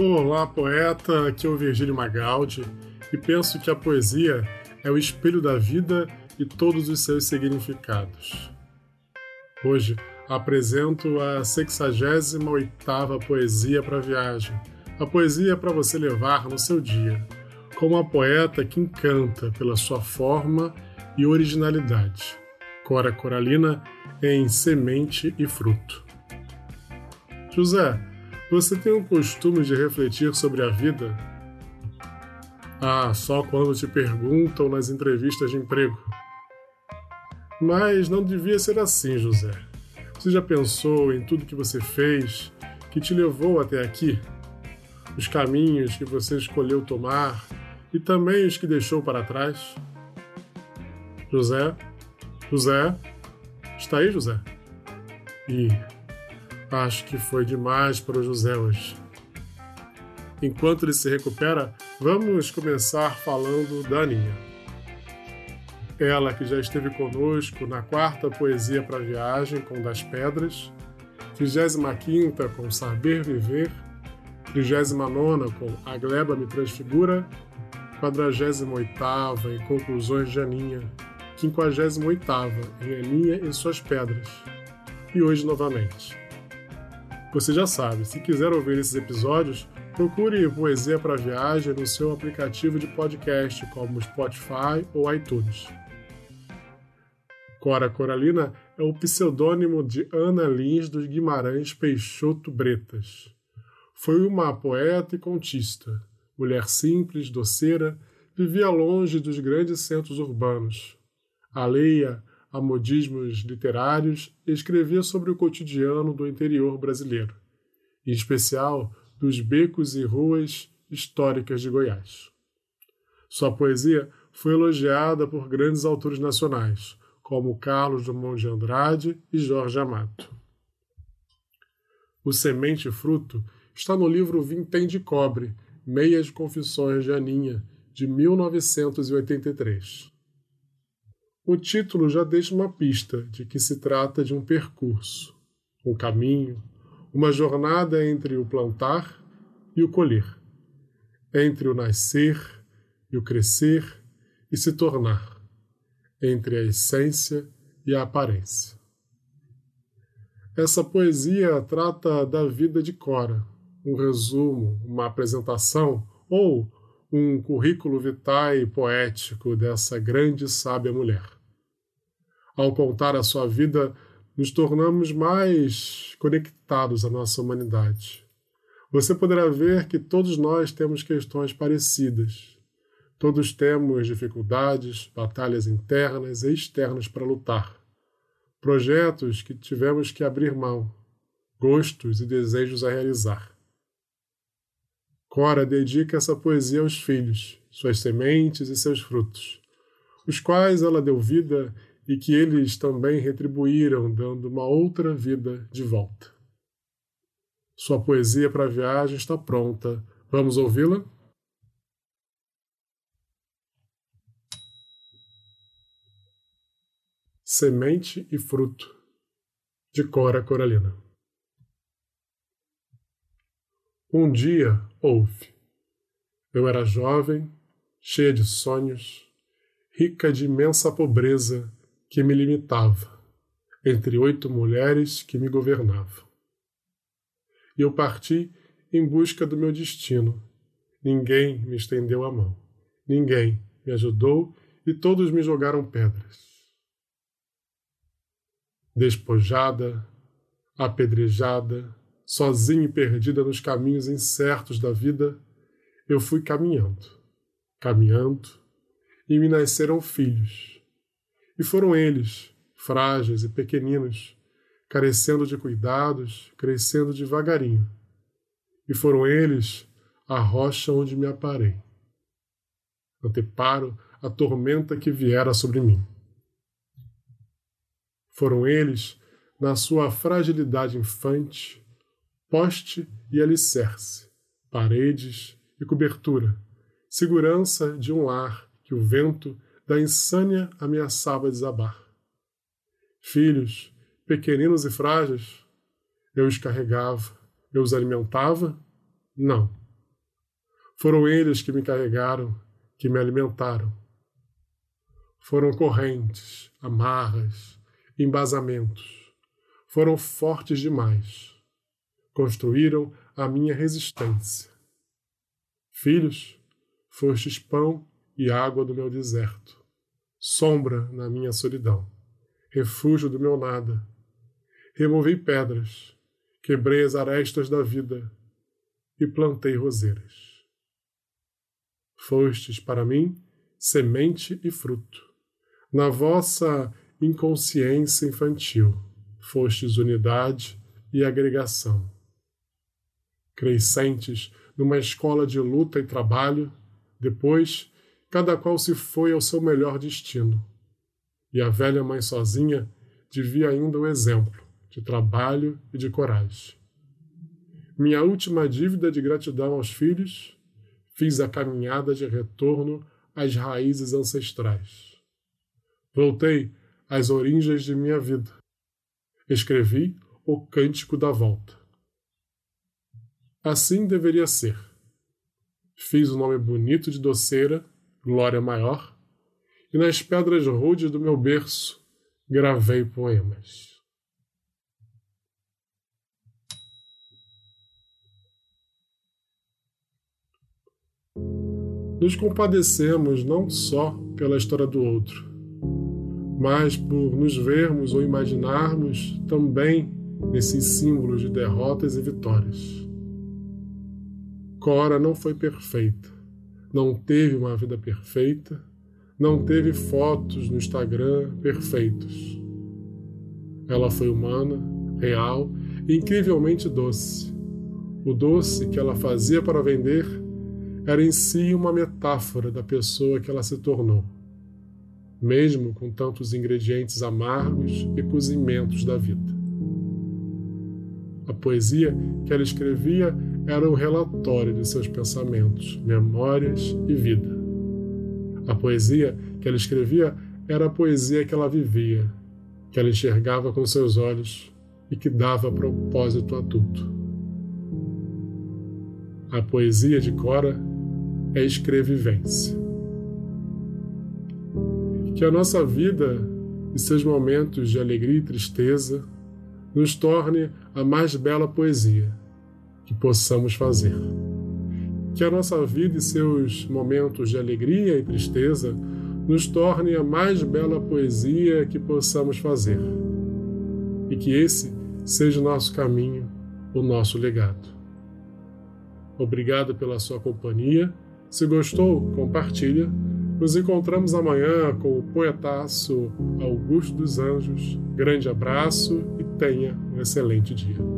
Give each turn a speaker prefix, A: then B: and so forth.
A: Olá, poeta. Aqui é o Virgílio Magaldi e penso que a poesia é o espelho da vida e todos os seus significados. Hoje apresento a 68ª Poesia para Viagem, a poesia para você levar no seu dia, com uma poeta que encanta pela sua forma e originalidade. Cora Coralina em Semente e Fruto. José, você tem o costume de refletir sobre a vida? Ah, só quando te perguntam nas entrevistas de emprego. Mas não devia ser assim, José. Você já pensou em tudo que você fez que te levou até aqui? Os caminhos que você escolheu tomar e também os que deixou para trás? José? José? Está aí, José? E acho que foi demais para o José hoje. Enquanto ele se recupera, vamos começar falando da Aninha. Ela que já esteve conosco na quarta Poesia para Viagem com Das Pedras, 35 com Saber Viver, 39 com A Gleba Me Transfigura, 48 em Conclusões de Aninha, 58 em Aninha e Suas Pedras, e hoje novamente. Você já sabe, se quiser ouvir esses episódios, procure Poesia para Viagem no seu aplicativo de podcast, como Spotify ou iTunes. Cora Coralina é o pseudônimo de Ana Lins dos Guimarães Peixoto Bretas. Foi uma poeta e contista, mulher simples, doceira, vivia longe dos grandes centros urbanos. Alheia a modismos literários, escrevia sobre o cotidiano do interior brasileiro, em especial dos becos e ruas históricas de Goiás. Sua poesia foi elogiada por grandes autores nacionais, como Carlos Drummond de Andrade e Jorge Amato. O Semente e Fruto está no livro Vintém de Cobre, Meias Confissões de Aninha, de 1983. O título já deixa uma pista de que se trata de um percurso, um caminho, uma jornada entre o plantar e o colher, entre o nascer e o crescer e se tornar entre a essência e a aparência. Essa poesia trata da vida de Cora, um resumo, uma apresentação ou um currículo vitae poético dessa grande sábia mulher. Ao contar a sua vida, nos tornamos mais conectados à nossa humanidade. Você poderá ver que todos nós temos questões parecidas, Todos temos dificuldades, batalhas internas e externas para lutar. Projetos que tivemos que abrir mão, gostos e desejos a realizar. Cora dedica essa poesia aos filhos, suas sementes e seus frutos, os quais ela deu vida e que eles também retribuíram, dando uma outra vida de volta. Sua poesia para a viagem está pronta. Vamos ouvi-la? Semente e Fruto, de Cora Coralina. Um dia houve. Eu era jovem, cheia de sonhos, rica de imensa pobreza que me limitava, entre oito mulheres que me governavam. E eu parti em busca do meu destino. Ninguém me estendeu a mão, ninguém me ajudou e todos me jogaram pedras despojada, apedrejada, sozinha e perdida nos caminhos incertos da vida, eu fui caminhando, caminhando, e me nasceram filhos. E foram eles, frágeis e pequeninos, carecendo de cuidados, crescendo devagarinho. E foram eles a rocha onde me aparei. Anteparo a tormenta que viera sobre mim. Foram eles, na sua fragilidade infante, poste e alicerce, paredes e cobertura, segurança de um lar que o vento da insânia ameaçava desabar. Filhos, pequeninos e frágeis, eu os carregava, eu os alimentava? Não, Foram eles que me carregaram, que me alimentaram. Foram correntes, amarras, embasamentos. Foram fortes demais. Construíram a minha resistência. Filhos, fostes pão e água do meu deserto, sombra na minha solidão, refúgio do meu nada. Removi pedras, quebrei as arestas da vida e plantei roseiras. Fostes para mim semente e fruto. Na vossa inconsciência infantil, fostes unidade e agregação. Crescentes numa escola de luta e trabalho, depois, cada qual se foi ao seu melhor destino. E a velha mãe sozinha devia ainda o exemplo de trabalho e de coragem. Minha última dívida de gratidão aos filhos fiz a caminhada de retorno às raízes ancestrais. Voltei às origens de minha vida. Escrevi o Cântico da Volta. Assim deveria ser. Fiz o um nome bonito de doceira, glória maior, e nas pedras rudes do meu berço gravei poemas. nos compadecemos não só pela história do outro, mas por nos vermos ou imaginarmos também nesses símbolos de derrotas e vitórias. Cora não foi perfeita, não teve uma vida perfeita, não teve fotos no Instagram perfeitos. Ela foi humana, real e incrivelmente doce. O doce que ela fazia para vender era em si uma metáfora da pessoa que ela se tornou, mesmo com tantos ingredientes amargos e cozimentos da vida. A poesia que ela escrevia era o relatório de seus pensamentos, memórias e vida. A poesia que ela escrevia era a poesia que ela vivia, que ela enxergava com seus olhos e que dava propósito a tudo. A poesia de Cora é escrevivência. Que a nossa vida e seus momentos de alegria e tristeza nos torne a mais bela poesia que possamos fazer. Que a nossa vida e seus momentos de alegria e tristeza nos torne a mais bela poesia que possamos fazer. E que esse seja o nosso caminho, o nosso legado. Obrigado pela sua companhia se gostou, compartilha. Nos encontramos amanhã com o poetaço Augusto dos Anjos. Grande abraço e tenha um excelente dia.